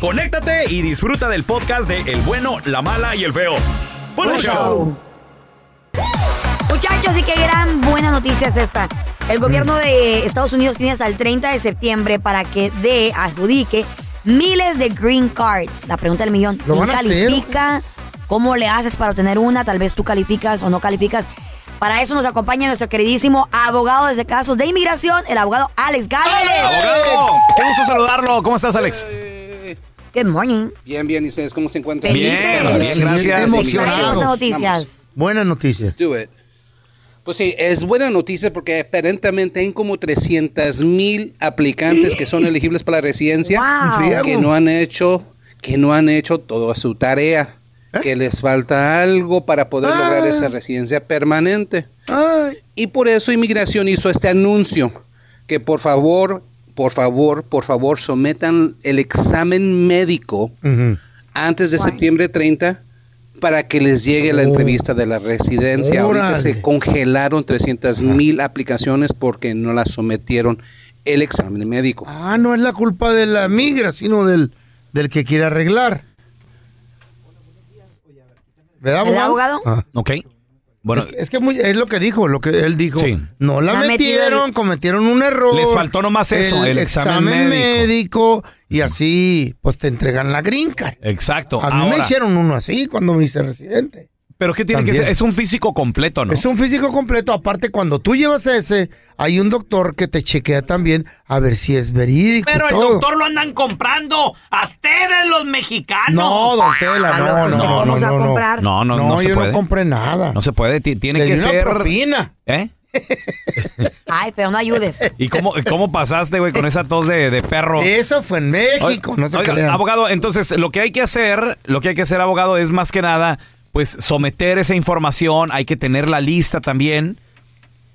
conéctate y disfruta del podcast de El bueno, la mala y el feo. ¡Buen show! show. Muchachos, y qué gran buena noticia es esta. El gobierno Mm. de Estados Unidos tiene hasta el 30 de septiembre para que dé, adjudique miles de green cards. La pregunta del millón. ¿Lo ¿Quién van a hacer? califica? ¿Cómo le haces para obtener una? Tal vez tú calificas o no calificas. Para eso nos acompaña nuestro queridísimo abogado de casos de inmigración, el abogado Alex Galvez. ¡Abogado! ¡Qué gusto saludarlo! ¿Cómo estás, Alex? Good morning. Bien, bien, ¿y ustedes cómo se encuentran? Felices. Bien, bien, gracias. Emocionado. Buenas noticias. Buenas noticias. Do it. Pues sí, es buena noticia porque aparentemente hay como 300 mil aplicantes que son elegibles para la residencia Wow. que no han hecho, que no han hecho toda su tarea, que les falta algo para poder Ah. lograr esa residencia permanente. Ay, Y por eso Inmigración hizo este anuncio, que por favor, por favor, por favor, sometan el examen médico antes de Guay. septiembre 30 para que les llegue la Oh. entrevista de la residencia. Ahorita Órale. se congelaron 300 mil aplicaciones porque no las sometieron el examen médico. Ah, no es la culpa de la migra, sino del, del que quiere arreglar. ¿Verdad, ¿Verdad, abogado? abogado? Ah. Ok. Bueno, es, es que muy- es lo que dijo, lo que él dijo. Sí. No la metieron, el- cometieron un error. Les faltó nomás eso, el examen médico. y así, pues te entregan la green card. exacto. A mí me hicieron uno así cuando me hice residente. Pero ¿qué tiene que ser? Es un físico completo, ¿no? Es un físico completo. Aparte, cuando tú llevas ese, hay un doctor que te chequea también a ver si es verídico. Pero el todo. doctor lo andan comprando a ustedes los mexicanos. No, don Tela, no, no, no, no, no no, no, no. No, no, no, se yo puede. no compré nada. No se puede, ti- tiene Le que di una ser. propina. ¿Eh? Ay, feo, no ayudes. ¿Y cómo, cómo pasaste, güey, con esa tos de, de perro? Eso fue en México, Oiga, no se oiga, abogado, entonces lo que hay que hacer, lo que hay que hacer, abogado, es más que nada, pues someter esa información, hay que tener la lista también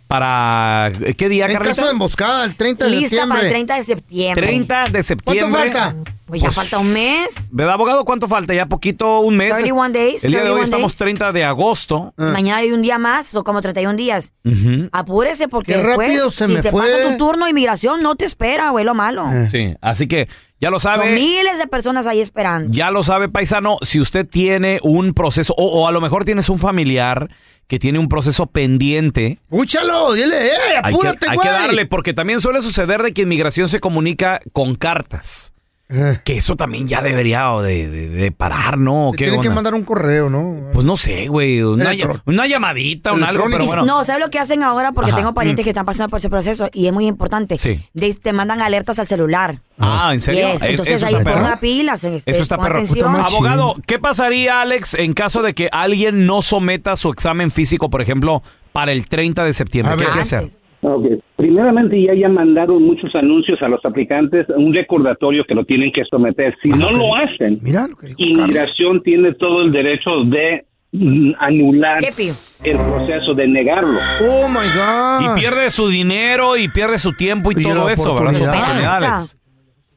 para ¿qué día, En Carlita? caso de emboscada, el 30 de Lista septiembre. para el 30 de septiembre. 30 de septiembre. ¿Cuánto falta? Pues ya falta un mes. ¿Verdad, abogado? ¿Cuánto falta? Ya poquito, un mes. 31 days, El día de hoy 31 estamos days. 30 de agosto. Ah. Mañana hay un día más, son como 31 días. Ujú. Apúrese porque Qué después, rápido se si me te fue. pasa tu turno de inmigración, no te espera, güey, lo malo. Eh. Sí, así que ya lo Son sabe. miles de personas ahí esperando. Ya lo sabe, paisano, si usted tiene un proceso, o, o a lo mejor tienes un familiar que tiene un proceso pendiente, Escúchalo, dile, eh, hay que, apúrate, hay güey. que darle, porque también suele suceder de que inmigración se comunica con cartas. Eh, Que eso también ya debería de, de- de parar, ¿no? ¿O te qué tienen que mandar un correo, ¿no? Pues no sé, güey. Una, ll- una llamadita, un algo, pero bueno. No, ¿sabes lo que hacen ahora? Porque Ajá. tengo parientes Mm. que están pasando por ese proceso y es muy importante. Sí. De- te mandan alertas al celular. Ah, ¿en serio? Yes, Es- Entonces eso ahí está perro. ponga pilas. este, Eso está perro. atención. Abogado, ¿qué pasaría, Alex, en caso de que alguien no someta su examen físico, por ejemplo, para el 30 de septiembre? A ¿Qué hay ver. que hacer? Antes. Ok, Primeramente ya ya mandaron muchos anuncios a los aplicantes, un recordatorio que lo tienen que someter. Si no lo hacen, Mira lo que dijo Carlos. inmigración tiene todo el derecho de mm, anular el proceso de negarlo. Oh my God. Y pierde su dinero y pierde su tiempo y, Y todo eso, ¿verdad? Su oportunidad. oportunidad, Alex.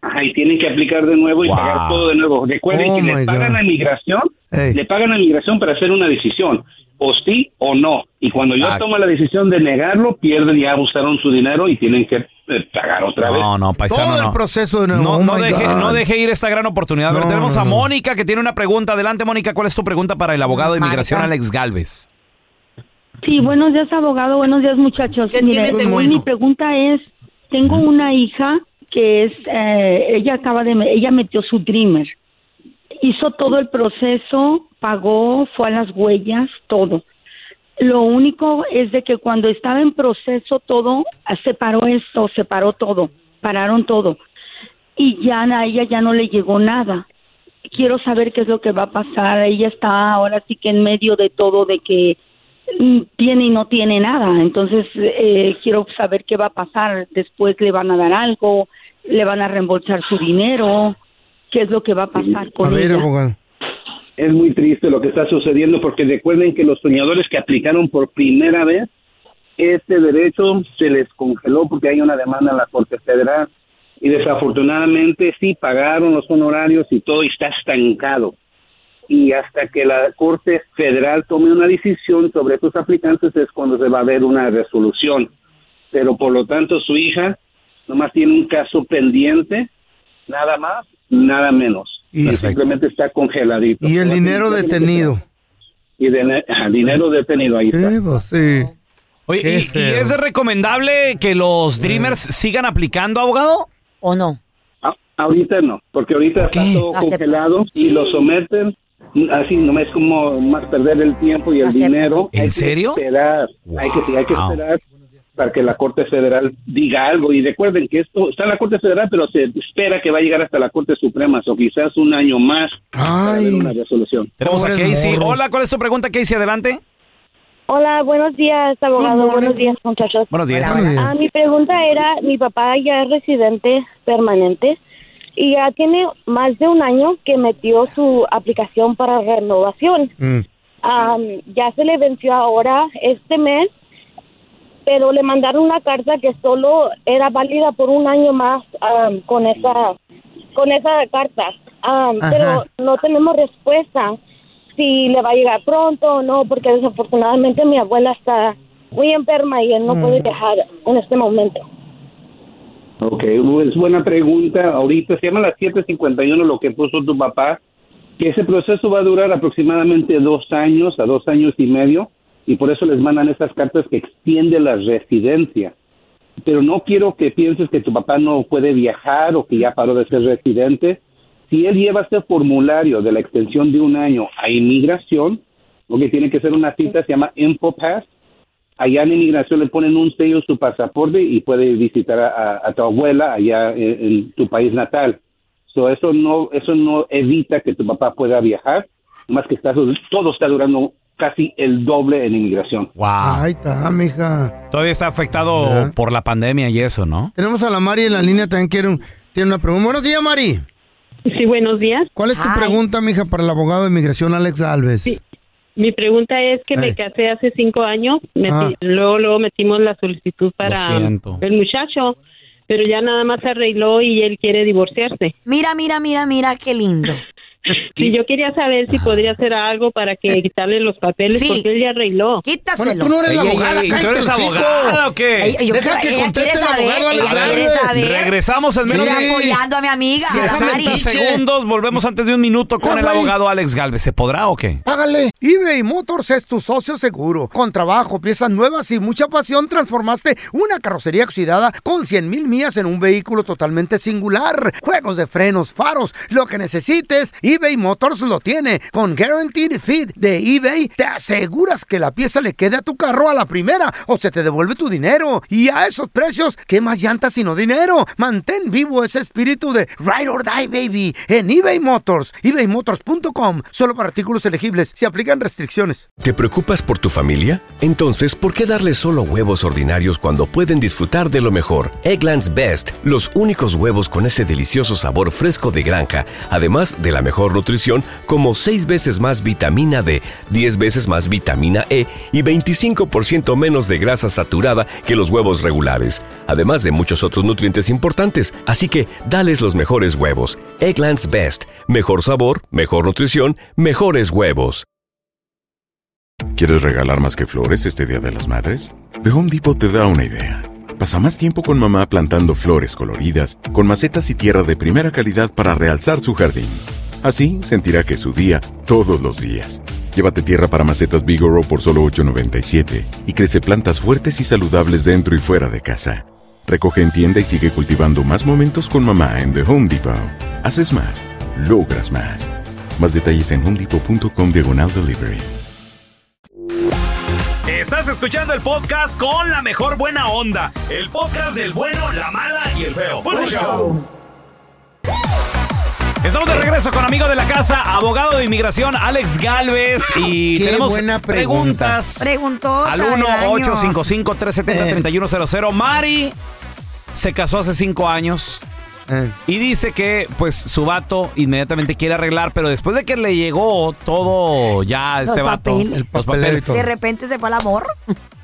Ajá, y tienen que aplicar de nuevo y Wow. pagar todo de nuevo. Recuerden Oh que le pagan God. a migración, Ey. le pagan a migración para hacer una decisión, o sí o no. Y cuando yo Exacto. tomo la decisión de negarlo, pierden ya usaron su dinero y tienen que eh, pagar otra vez. No, no, paisano, Todo no. el proceso de nuevo. No, Oh no deje, no deje ir esta gran oportunidad. A ver, No, tenemos no, a. Mónica que tiene una pregunta. Adelante, Mónica. ¿Cuál es tu pregunta para el abogado de inmigración, Alex Galvez? Sí, buenos días, abogado. Buenos días, muchachos. ¿Qué Mire, tiene de mi bueno? pregunta es, tengo una hija que es, eh, ella acaba de, ella metió su Dreamer. Hizo todo el proceso, pagó, fue a las huellas, todo. Lo único es de que cuando estaba en proceso todo, se paró esto, se paró todo, pararon todo. Y ya a ella ya no le llegó nada quiero saber qué es lo que va a pasar. Ella está ahora sí que en medio de todo, de que mm, tiene y no tiene nada. Entonces, eh, quiero saber qué va a pasar. Después le van a dar algo, le van a reembolsar su dinero. ¿Qué es lo que va a pasar A con ver, ella? abogado. Es muy triste lo que está sucediendo porque recuerden que los soñadores que aplicaron por primera vez, este derecho se les congeló porque hay una demanda en la Corte Federal y desafortunadamente sí pagaron los honorarios y todo y está estancado. Y hasta que la Corte Federal tome una decisión sobre sus aplicantes es cuando se va a ver una resolución. Pero por lo tanto su hija nomás tiene un caso pendiente, nada más, nada menos. Y- simplemente está congeladito. Y el dinero detenido. Y de, dinero detenido ahí está. Sí, pues, sí. Oye, ¿y, es recomendable que los Dreamers sigan aplicando, abogado? ¿O no? A- ahorita no, porque ahorita está todo congelado y lo someten. Así, no es como más perder el tiempo y el Acepta. dinero. ¿En Hay que serio? esperar, hay que, hay que Wow. esperar para que la Corte Federal diga algo. Y recuerden que esto está en la Corte Federal, pero se espera que va a llegar hasta la Corte Suprema, o quizás un año más para ver una resolución. Tenemos a Casey. Hola, ¿cuál es tu pregunta, Casey? Adelante. Hola, buenos días, abogado. Buenos días, muchachos. Buenos días. Ah, mi pregunta era, mi papá ya es residente permanente y ya tiene más de un año que metió su aplicación para renovación. Mm. Am, ya se le venció ahora este mes, pero le mandaron una carta que solo era válida por un año más am, con esa con esa carta. Pero no tenemos respuesta si le va a llegar pronto o no, porque desafortunadamente mi abuela está muy enferma y él no puede viajar en este momento. Ok, es buena pregunta. Ahorita se llama las 751 lo que puso tu papá, que ese proceso va a durar aproximadamente dos años a dos años y medio y por eso les mandan esas cartas que extienden la residencia. Pero no quiero que pienses que tu papá no puede viajar o que ya paró de ser residente. Si él lleva ese formulario de la extensión de un año a inmigración, lo que tiene que ser una cita, se llama InfoPass, allá en inmigración le ponen un sello su pasaporte y puede visitar a, tu abuela allá en, en tu país natal. So, eso no eso no evita que tu papá pueda viajar, más que está, todo está durando casi el doble en inmigración. Wow. Ahí está, mija. Todavía está afectado ¿Verdad? por la pandemia y eso, ¿no? Tenemos a la Mari en la línea, también quiere un- tiene una pregunta. Buenos días, Mari. Sí, buenos días. ¿Cuál es tu pregunta, mija, para el abogado de inmigración Alex Alves? Sí. Mi pregunta es que me casé hace cinco años, metí- Ah. luego, luego metimos la solicitud para siento. el muchacho, pero ya nada más se arregló y él quiere divorciarse. Mira, mira, mira, mira, qué lindo. Y yo quería saber si podría hacer algo para que quitarle los papeles Sí. porque él ya arregló. Quítaselo. Bueno, tú no eres la Ey, ey, abogada, ey, ¿Tú cállate eres el hocico. abogada o qué? Ey, yo Deja creo- que ella conteste quiere el saber, abogado a la ella quiere tarde. saber. Regresamos en menos Estoy Sí. apoyando a mi amiga, Sí, a la déjame Mari. 60 Piche. segundos. Volvemos antes de un minuto con el abogado Alex Galvez. ¿Se podrá o qué? Págale. eBay Motors es tu socio seguro. Con trabajo, piezas nuevas y mucha pasión, transformaste una carrocería oxidada con 100 mil millas en un vehículo totalmente singular. Juegos de frenos, faros, lo que necesites, eBay Motors lo tiene. Con Guaranteed Fit de eBay, te aseguras que la pieza le quede a tu carro a la primera o se te devuelve tu dinero. Y a esos precios, ¿qué más llantas sino dinero? Mantén vivo ese espíritu de Ride or Die, baby, en eBay Motors. ebaymotors.com. Solo para artículos elegibles. Se aplican restricciones. ¿Te preocupas por tu familia? Entonces, ¿por qué darles solo huevos ordinarios cuando pueden disfrutar de lo mejor? Eggland's Best, los únicos huevos con ese delicioso sabor fresco de granja, además de la mejor nutrición, como 6 veces más vitamina D, 10 veces más vitamina E y 25% menos de grasa saturada que los huevos regulares, además de muchos otros nutrientes importantes. Así que, dales los mejores huevos. Eggland's Best, mejor sabor, mejor nutrición, mejores huevos. ¿Quieres regalar más que flores este Día de las Madres? The Home Depot te da una idea. Pasa más tiempo con mamá plantando flores coloridas, con macetas y tierra de primera calidad para realzar su jardín. Así sentirá que es su día todos los días. Llévate tierra para macetas Bigoro por solo $8.97 y crece plantas fuertes y saludables dentro y fuera de casa. Recoge en tienda y sigue cultivando más momentos con mamá en The Home Depot. Haces más, logras más. Más detalles en homedepot.com diagonal delivery. Estás escuchando el podcast con la mejor buena onda. El podcast del bueno, la mala y el feo. Bueno, show. Estamos de regreso con amigo de la casa, abogado de inmigración Alex Galvez y Qué tenemos buena pregunta. preguntas Preguntó. al 1-855-370-3100. Mari se casó hace cinco años Eh. y dice que pues su vato inmediatamente quiere arreglar, pero después de que le llegó todo ya a Los este vato, papeles. los papeleo y papeles. De repente se fue al amor.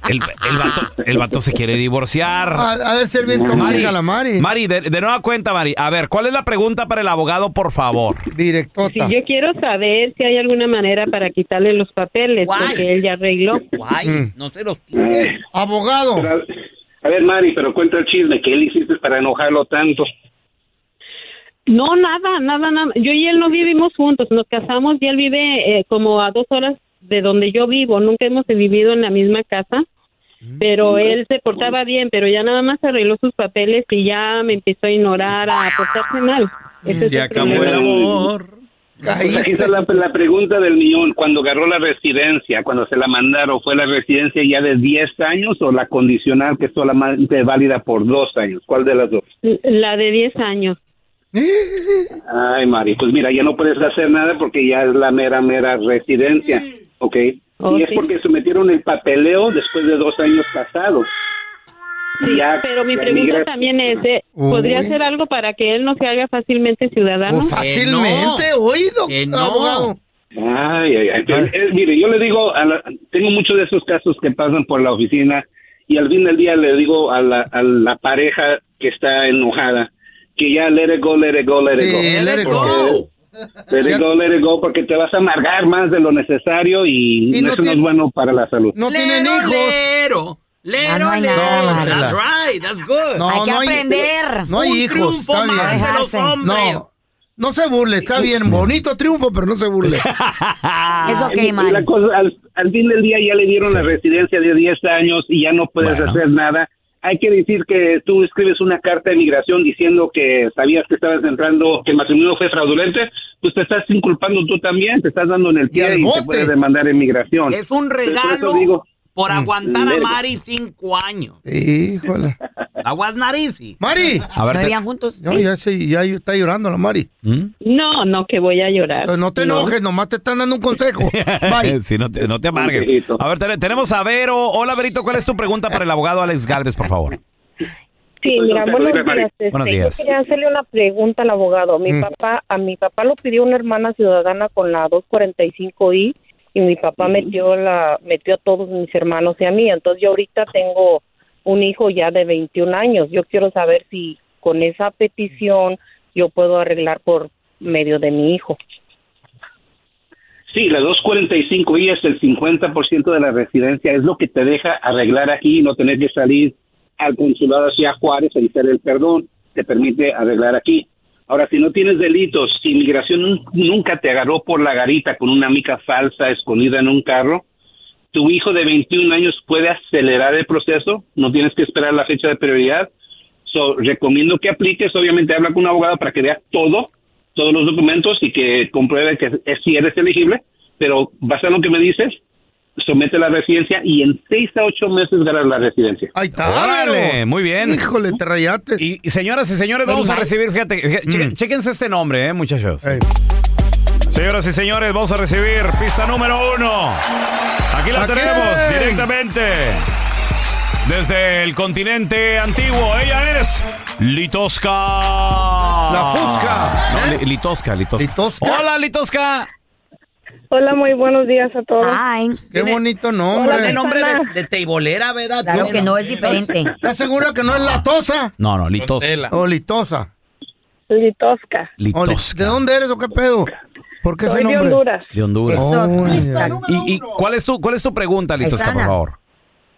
El, el vato, el vato se quiere divorciar. A, a ver, ser bien Mari, tóxica la Mari. Mari, de, de nueva cuenta, Mari. A ver, ¿cuál es la pregunta para el abogado, por favor? Directota. Si yo quiero saber si hay alguna manera para quitarle los papeles, Guay. porque él ya arregló. Mm. no se los Ay, Abogado. pero, a ver, Mari, pero cuenta el chisme. ¿Qué le hiciste para enojarlo tanto? No, nada, nada, nada. Yo y él no vivimos juntos, nos casamos y él vive eh, como a dos horas de donde yo vivo. Nunca hemos vivido en la misma casa, pero él se portaba bien, pero ya nada más arregló sus papeles y ya me empezó a ignorar, a portarse mal. Ese es Se el acabó el amor. O sea, Caíste. esa es la, la pregunta del millón. Cuando agarró la residencia, cuando se la mandaron, ¿fue la residencia ya de 10 años o la condicional que es solamente válida por dos años? ¿Cuál de las dos? La de 10 años. Ay, Mari, pues mira, ya no puedes hacer nada porque ya es la mera, mera residencia, ¿ok? Oh, y es sí. porque sometieron el papeleo después de dos años casados. Sí, Ya- pero mi pregunta migra- también es, eh, ¿podría Uy. hacer algo para que él no se haga fácilmente ciudadano? Pues fácilmente, oído. Que no. Abogado. Ay, ay, ay. Pero, eh, mire, yo le digo, a la- tengo muchos de esos casos que pasan por la oficina y al fin del día le digo a la, a la pareja que está enojada que ya let it go, let it go, let it Sí, go. let it Porque- Let it go, let it go, porque te vas a amargar más de lo necesario y, Y no eso no es bueno para la salud. No tienen hijos. Lero, Ah, no nada. No, Tela. That's right, that's good. No, hay que no hay- aprender. No hay Un hijos. triunfo Está más bien. de los Dejarse. hombres. No, no se burle, está bien. Bonito triunfo, pero no se burle. Es ok, Mari. la cosa, al, al fin del día ya le dieron la residencia de 10 años y ya no puedes Bueno. hacer nada. Hay que decir que tú escribes una carta de migración diciendo que sabías que estabas entrando, que el matrimonio fue fraudulente, pues te estás inculpando tú también, te estás dando en el pie y, te puedes demandar en migración. Es un regalo digo, por aguantar a. Mari cinco años. Híjole. Aguas nariz. Mari. A ver, ¿No te- juntos? No, ya, se, ya está llorando la Mari. ¿Mm? No, no, que voy a llorar. No te enojes, nomás te están dando un consejo. Bye. Sí, no te, no te amargues. A ver, te- tenemos a Vero. Hola, Verito, ¿cuál es tu pregunta para el abogado Alex Galvez, por favor? Sí, mira, buenos dime, Mari. días. Este, Buenos yo días. quería hacerle una pregunta al abogado. Mi Mm. papá, a mi papá lo pidió una hermana ciudadana con la 245i y mi papá metió la metió a todos mis hermanos y a mí. Entonces yo ahorita tengo un hijo ya de 21 años. Yo quiero saber si con esa petición yo puedo arreglar por medio de mi hijo. Sí, la 245 I es el 50% de la residencia, es lo que te deja arreglar aquí y no tener que salir al consulado hacia Juárez a hacer el perdón, te permite arreglar aquí. Ahora, si no tienes delitos, si inmigración nun- nunca te agarró por la garita con una mica falsa escondida en un carro, tu hijo de 21 años puede acelerar el proceso, no tienes que esperar la fecha de prioridad. So, recomiendo que apliques, obviamente habla con un abogado para que vea todo todos los documentos y que compruebe que si eres elegible, pero basado en lo que me dices, somete la residencia y en seis a ocho meses ganas la residencia. Ahí está. Órale, muy bien. Híjole, te rayaste. Y, y señoras y señores, Very vamos a recibir, fíjate, fíjate, chequen- chéquense este nombre, eh, muchachos. Señoras y señores, vamos a recibir pista número uno. Aquí la tenemos directamente desde el continente antiguo. Ella es Litosca. La Fusca. No, Li- Litosca, Litosca. Hola, Litosca. Hola, muy buenos días a todos. Qué bonito nombre. Hola, nombre de- de teibolera, ¿verdad? Claro que no, es diferente. ¿Estás segura que no es latosa? No, no, Litosca. O litosa. Litosca. Litosca. ¿De dónde eres o qué pedo? ¿Por qué Soy ese de nombre? Honduras. De Honduras. Oh, ¿Y, y cuál es tu cuál es tu pregunta, Litosca, por favor?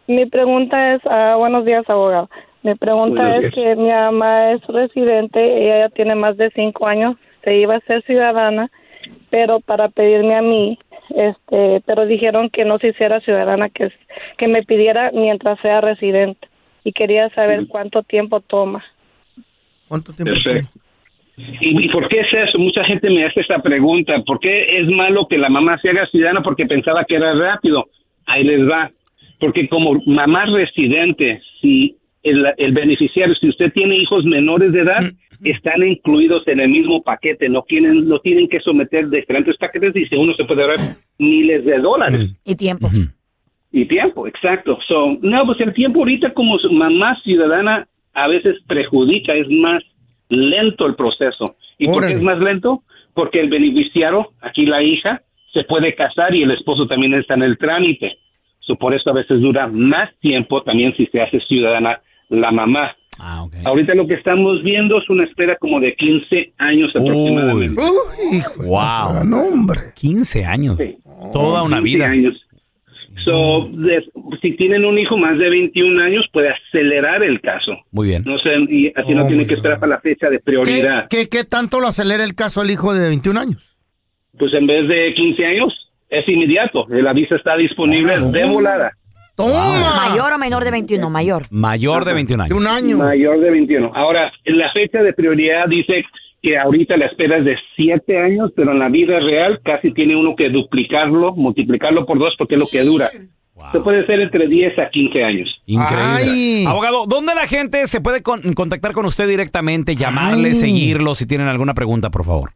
Mi pregunta es, ah, buenos días, abogado. Mi pregunta es que mi mamá es residente, ella ya tiene más de cinco años, se iba a ser ciudadana, pero para pedirme a mí, este, pero dijeron que no se hiciera ciudadana, que, es- que me pidiera mientras sea residente. Y quería saber cuánto tiempo toma. ¿Cuánto tiempo? Perfecto. ¿Y, y por qué es eso? Mucha gente me hace esta pregunta. ¿Por qué es malo que la mamá se haga ciudadana porque pensaba que era rápido? Ahí les va. Porque como mamá residente, si el, el beneficiario, si usted tiene hijos menores de edad, están incluidos en el mismo paquete, no tienen, no tienen que someter diferentes paquetes y si uno se puede ahorrar miles de dólares. Y tiempo. Y tiempo, exacto. So, no, pues el tiempo ahorita como mamá ciudadana a veces perjudica, es más lento el proceso. ¿Y por qué es más lento? Porque el beneficiario, aquí la hija, se puede casar y el esposo también está en el trámite. So, por eso a veces dura más tiempo también si se hace ciudadana la mamá. Ahorita lo que estamos viendo es una espera como de 15 años aproximadamente. Wow. No, hombre. 15 años. Toda una 15 vida. años. So, de- si tienen un hijo más de 21 años, puede acelerar el caso. Muy bien. No sé, y así no Oh, tiene my que esperar para la fecha de prioridad. ¿Qué, qué tanto lo acelera el caso al hijo de 21 años? Pues en vez de 15 años, es inmediato. La visa está disponible de volada. ¿Mayor o menor de 21? Mayor. Mayor de 21 años. Un año. Mayor de 21. Ahora, la fecha de prioridad dice que ahorita la espera es de 7 años, pero en la vida real casi tiene uno que duplicarlo, multiplicarlo por dos porque es lo que dura. Se puede hacer entre 10 a 15 años. Increíble. Abogado, ¿dónde la gente se puede con- contactar con usted directamente, llamarle, Ay. seguirlo, si tienen alguna pregunta, por favor?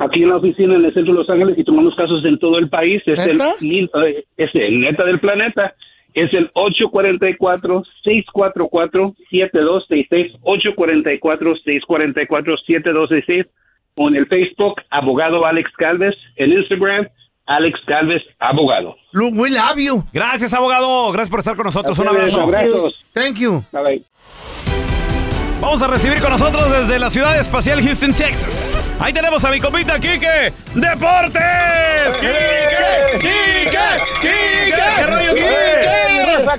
Aquí en la oficina en el centro de Los Ángeles y tomamos casos en todo el país. Es el, ¿Neta? mil- eh, es el neta del planeta. Es el 844-644-7266. 844-644-7266. O en el Facebook, abogado Alex Calves. En Instagram, Alex Calves, abogado. Look, we love you. Gracias, abogado. Gracias por estar con nosotros. Un Ustedes, abrazo. abrazos. Thank you. Bye, bye. Vamos a recibir con nosotros desde la ciudad espacial Houston, Texas. Ahí tenemos a mi compita Quique Deportes. ¡Quique! ¡Quique! ¡Quique! ¿Qué rollo, Quique?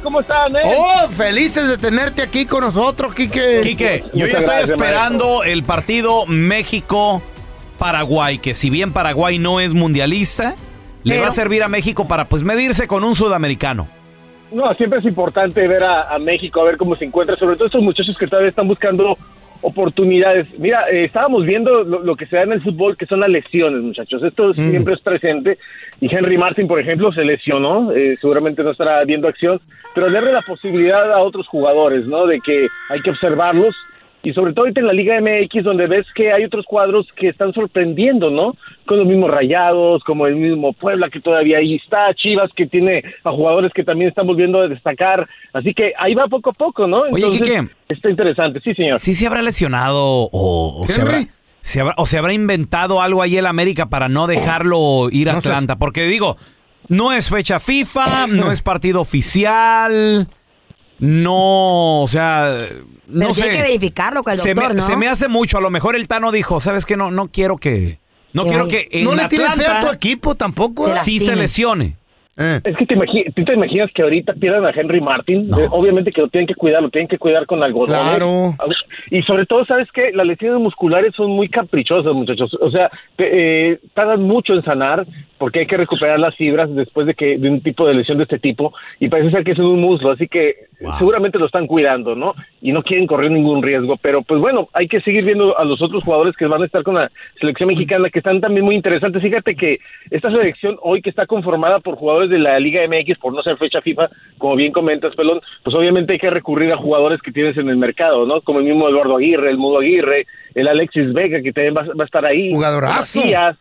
¿Cómo están, eh? Oh, felices de tenerte aquí con nosotros, Quique. Quique, yo ya estoy esperando el partido México-Paraguay, que si bien Paraguay no es mundialista, le va a servir a México para pues medirse con un sudamericano. No, siempre es importante ver a, a México, a ver cómo se encuentra, sobre todo estos muchachos que todavía están buscando oportunidades. Mira, eh, estábamos viendo lo, lo que se da en el fútbol, que son las lesiones, muchachos. Esto siempre es presente. Y Henry Martin, por ejemplo, se lesionó, eh, seguramente no estará viendo acción, pero le abre la posibilidad a otros jugadores, ¿no? De que hay que observarlos. Y sobre todo ahorita en la Liga MX, donde ves que hay otros cuadros que están sorprendiendo, ¿no? Con los mismos Rayados, como el mismo Puebla, que todavía ahí está, Chivas, que tiene a jugadores que también están volviendo a destacar. Así que ahí va poco a poco, ¿no? Oye, Quique. Está interesante, sí, señor. ¿Sí se habrá lesionado o, o se habrá, se habrá- o se habrá inventado algo ahí el América para no dejarlo ir a. Atlanta? Porque digo, no es fecha FIFA, no es partido oficial, no, o sea, no Pero sé. tiene que verificarlo con el se, doctor, me, ¿no? se me hace mucho. A lo mejor el Tano dijo, ¿sabes qué? No, no quiero que... No quiero que en no le tienes fe a Atlanta tu equipo tampoco. sí se lesione. Es que te tú te imaginas que ahorita pierdan a Henry Martin. Eh, obviamente que lo tienen que cuidar, lo tienen que cuidar con algodones. Claro. Y sobre todo, ¿sabes qué? Las lesiones musculares son muy caprichosas, muchachos. O sea, eh, tardan mucho en sanar. porque hay que recuperar las fibras después de que de un tipo de lesión de este tipo y parece ser que es en un muslo, así que seguramente lo están cuidando, ¿no? Y no quieren correr ningún riesgo, pero pues bueno, hay que seguir viendo a los otros jugadores que van a estar con la selección mexicana que están también muy interesantes. Fíjate que esta selección hoy que está conformada por jugadores de la Liga MX por no ser fecha FIFA, como bien comentas, Pelón, pues obviamente hay que recurrir a jugadores que tienes en el mercado, ¿no? Como el mismo Eduardo Aguirre, el Mudo Aguirre, el Alexis Vega que también va, va a estar ahí. Jugadorazo. Macías,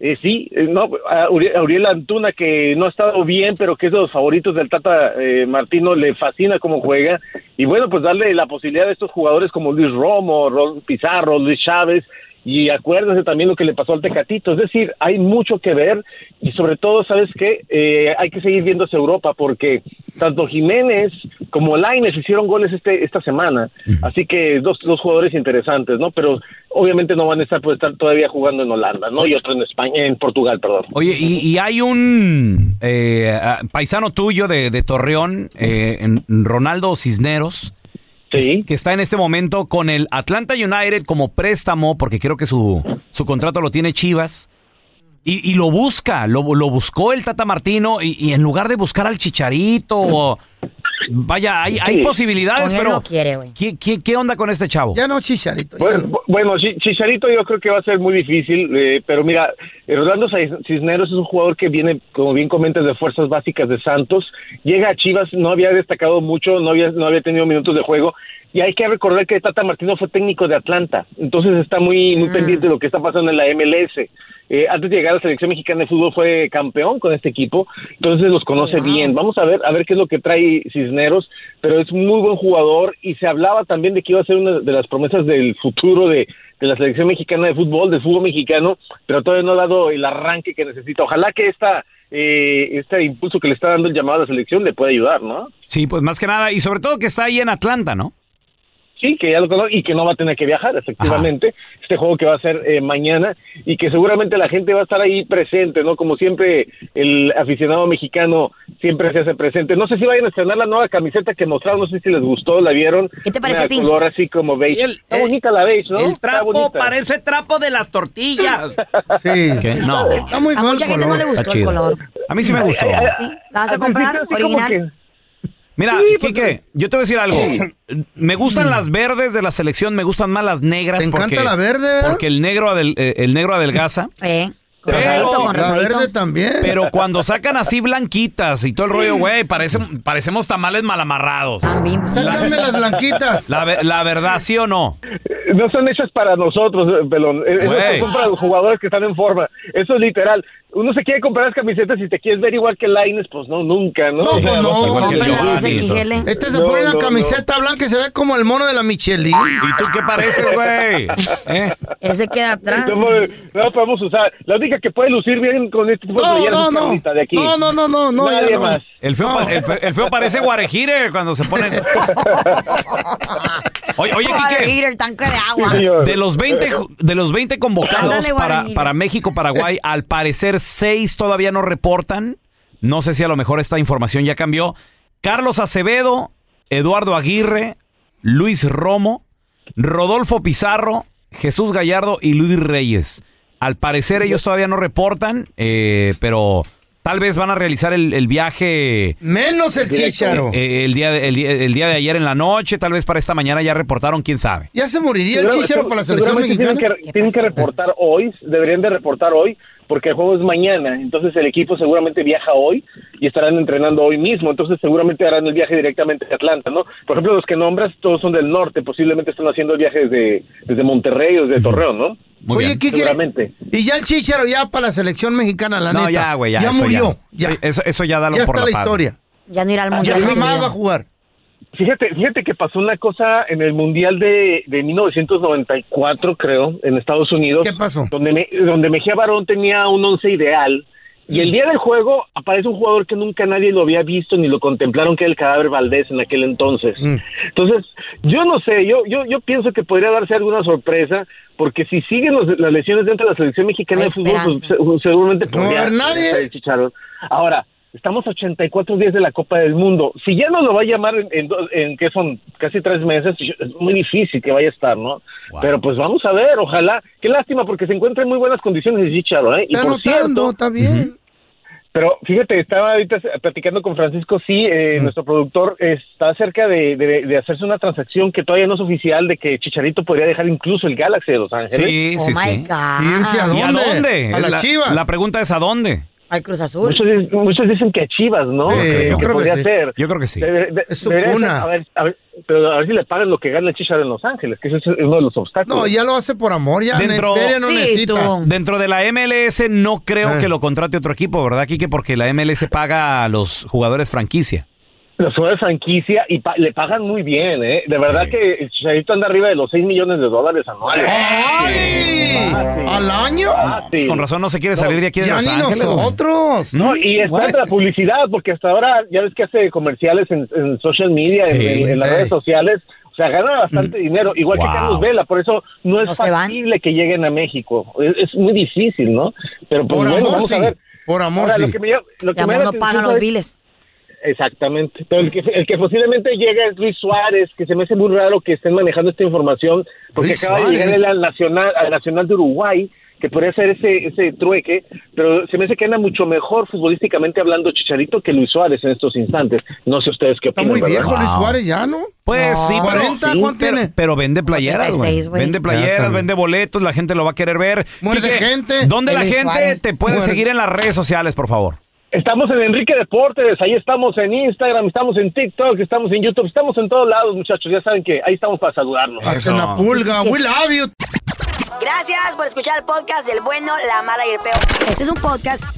eh, sí, eh, no, a Uriel Antuna que no ha estado bien, pero que es de los favoritos del Tata eh, Martino, le fascina cómo juega. Y bueno, pues darle la posibilidad a estos jugadores como Luis Romo, Ron Pizarro, Luis Chávez. Y acuérdense también lo que le pasó al Tecatito. Es decir, hay mucho que ver y sobre todo, ¿sabes qué? Eh, hay que seguir viendo hacia Europa porque tanto Jiménez como Laines hicieron goles este, esta semana. Así que dos, dos jugadores interesantes, ¿no? Pero obviamente no van a estar, pues, estar todavía jugando en Holanda, ¿no? Y otro en España, en Portugal, perdón. Oye, y, y hay un eh, paisano tuyo de, de Torreón, eh, en- Ronaldo Cisneros, que, que está en este momento con el Atlanta United como préstamo, porque creo que su, su contrato lo tiene Chivas. Y, y lo busca, lo, lo buscó el Tata Martino y, y en lugar de buscar al Chicharito, o- vaya, hay, hay posibilidades, pero no quiere. ¿qué, qué, qué onda con este chavo? Ya no, Chicharito. Bueno, bu- bueno, Chi- Chicharito yo creo que va a ser muy difícil, eh, pero mira, Rolando Cis- Cisneros es un jugador que viene, como bien comentas, de fuerzas básicas de Santos. Llega a Chivas, no había destacado mucho, no había, no había tenido minutos de juego. Y hay que recordar que Tata Martino fue técnico de Atlanta, entonces está muy, muy pendiente de lo que está pasando en la MLS. Eh, antes de llegar a la selección mexicana de fútbol fue campeón con este equipo, entonces los conoce bien. Vamos a ver, a ver qué es lo que trae Cisneros, pero es muy buen jugador y se hablaba también de que iba a ser una de las promesas del futuro de, de la selección mexicana de fútbol, del fútbol mexicano, pero todavía no ha dado el arranque que necesita. Ojalá que esta, eh, este impulso que le está dando el llamado a la selección le pueda ayudar, ¿no? Sí, pues más que nada, y sobre todo que está ahí en Atlanta, ¿no? Sí, que ya lo conoce y que no va a tener que viajar, efectivamente. Este juego que va a ser eh, mañana y que seguramente la gente va a estar ahí presente, ¿no? Como siempre, el aficionado mexicano siempre se hace presente. No sé si vayan a estrenar la nueva camiseta que mostraron, no sé si les gustó, la vieron. ¿Qué te parece Una a ti? color así como beige. Está bonita la beige, ¿no? El trapo parece trapo de las tortillas. Sí. ¿Qué? No. Está muy A mucha gente no le gustó el color. A mí sí me gustó. ¿Sí? ¿La vas a comprar? ¿Original? Mira, pues, Quique, yo te voy a decir algo. Me gustan las verdes de la selección, me gustan más las negras. ¿Te encanta porque, la verde, verdad? Porque el negro, adel- eh, el negro adelgaza. Eh, con Pero- rosadito, con La rosadito. verde también. Pero cuando sacan así blanquitas y todo el rollo, güey, parecen, parecemos tamales mal amarrados. También. Sácame las blanquitas. La, ve- la verdad, ¿sí o no? No son hechas para nosotros, eh, Pelón. Eh, son para los jugadores que están en forma. Eso es literal. Uno se quiere comprar las camisetas y te quieres ver igual que Laines, pues no, nunca, ¿no? No, O sea, pues no. Quijele. Este se No, pone una no, camiseta blanca y se ve como el mono de la Michelin. ¿Y tú qué pareces, güey? ¿Eh? Ese queda atrás. No, podemos- no podemos usar. La única que puede lucir bien con este tipo de No, no, es no. De aquí. No, no, no, no, no. Nadie no. más. El feo, pa- el, feo parece Guarejire cuando se pone... Oye, oye, Quique, el tanque de agua. Sí, de los 20, ju- de los 20 convocados Ándale, para, para México, Paraguay, al parecer seis todavía no reportan. No sé si a lo mejor esta información ya cambió. Carlos Acevedo, Eduardo Aguirre, Luis Romo, Rodolfo Pizarro, Jesús Gallardo y Luis Reyes. Al parecer ellos todavía no reportan, eh, pero tal vez van a realizar el, el viaje Menos el chicharo. eh, el, día de, el, día- el día de ayer en la noche, tal vez para esta mañana ya reportaron, quién sabe. Ya se moriría el chicharo para la selección mexicana. Tienen que, tienen que reportar hoy, deberían de reportar hoy, porque el juego es mañana. Entonces el equipo seguramente viaja hoy y estarán entrenando hoy mismo. Entonces seguramente harán el viaje directamente a Atlanta, ¿no? Por ejemplo, los que nombras, todos son del norte. Posiblemente están haciendo el viaje desde, desde Monterrey o desde Torreón, ¿no? Muy Oye, Seguramente. y ya el chicharo ya para la selección mexicana, la no, neta. ya, güey, ya. eso murió. Ya, Sí, eso, eso ya dalo ya por está la, paz. historia. Ya no irá al Ya mundial. jamás va a jugar. Fíjate, fíjate que pasó una cosa en el Mundial de, de 1994, creo, en Estados Unidos. ¿Qué pasó? Donde, Me- donde Mejía Barón tenía un once ideal. Y el día del juego aparece un jugador que nunca nadie lo había visto ni lo contemplaron, que era el cadáver Valdés en aquel entonces. Mm. Entonces, yo no sé, yo, yo, yo pienso que podría darse alguna sorpresa, porque si siguen los- las lesiones dentro de la selección mexicana Hay de fútbol, pues, seguramente No va a podría haber nadie. Ahora, Estamos a 84 días de la Copa del Mundo. Si ya no lo va a llamar en, en, en que son casi tres meses, es muy difícil que vaya a estar, ¿no? Pero pues vamos a ver, ojalá. Qué lástima porque se encuentra en muy buenas condiciones el Chicharo, ¿eh? Y Está por anotando, cierto, está bien. pero fíjate, estaba ahorita platicando con Francisco, sí, eh, nuestro productor está cerca de, de- de hacerse una transacción que todavía no es oficial de que Chicharito podría dejar incluso el Galaxy de Los Ángeles. Sí, sí, sí. ¿Irse a ¿Y a dónde? dónde? A las la, Chivas. la pregunta es ¿a dónde? Al Cruz Azul. Muchos, muchos dicen que a Chivas, ¿no? Que- yo que creo que podría sí. ser. Yo creo que sí. Debe- de- Es su debería ser- a ver, a ver, pero a ver si le pagan lo que gana el Chicharo en Los Ángeles, que ese es uno de los obstáculos. No, ya lo hace por amor, ya Dentro- feria no Sí, necesita. tú. Dentro de la MLS no creo Eh. que lo contrate otro equipo, ¿verdad, Kike? Porque la MLS paga a los jugadores franquicia. Los jugadores de franquicia y pa- le pagan muy bien, ¿eh? De verdad Sí. que el Chicharito anda arriba de los 6 millones de dólares anuales. ¡Ay! Fácil. ¿Al año? Con razón no se quiere salir de aquí de Ya Los ni Ángeles. güey. nosotros. No, y es Bueno. la publicidad, porque hasta ahora ya ves que hace comerciales en, en social media, en- Sí. en, en las redes sociales. O sea, gana bastante dinero, igual Wow. que Carlos Vela, por eso no es factible que lleguen a México. Es, es muy difícil, ¿no? Pero pues Por bueno, amor, vamos sí. a ver. Por amor, Ahora, sí. lo que me, lo que De me no pagan los es- biles. Exactamente. Pero el que, el que posiblemente llegue es Luis Suárez, que se me hace muy raro que estén manejando esta información, porque Luis acaba de llegar al Nacional, al Nacional de Uruguay, que podría ser ese, ese trueque, pero se me hace que anda mucho mejor futbolísticamente hablando Chicharito que Luis Suárez en estos instantes. No sé ustedes qué Está opinan. muy ¿verdad? viejo Luis. Suárez ya, ¿no? Pues No. sí, pero, 40, sí, ¿cuánto pero, tiene? pero vende playeras, güey. 36, güey. Vende playeras, vende boletos, la gente lo va a querer ver. Quique, gente. ¿Dónde la Luis gente Suárez. te puede seguir en las redes sociales, por favor? Estamos en Enrique Deportes, ahí estamos en Instagram, estamos en TikTok, estamos en YouTube, estamos en todos lados, muchachos. Ya saben que ahí estamos para saludarnos. Eso. Hacen la pulga. We love you. Gracias por escuchar el podcast del bueno, la mala y el peor. Este es un podcast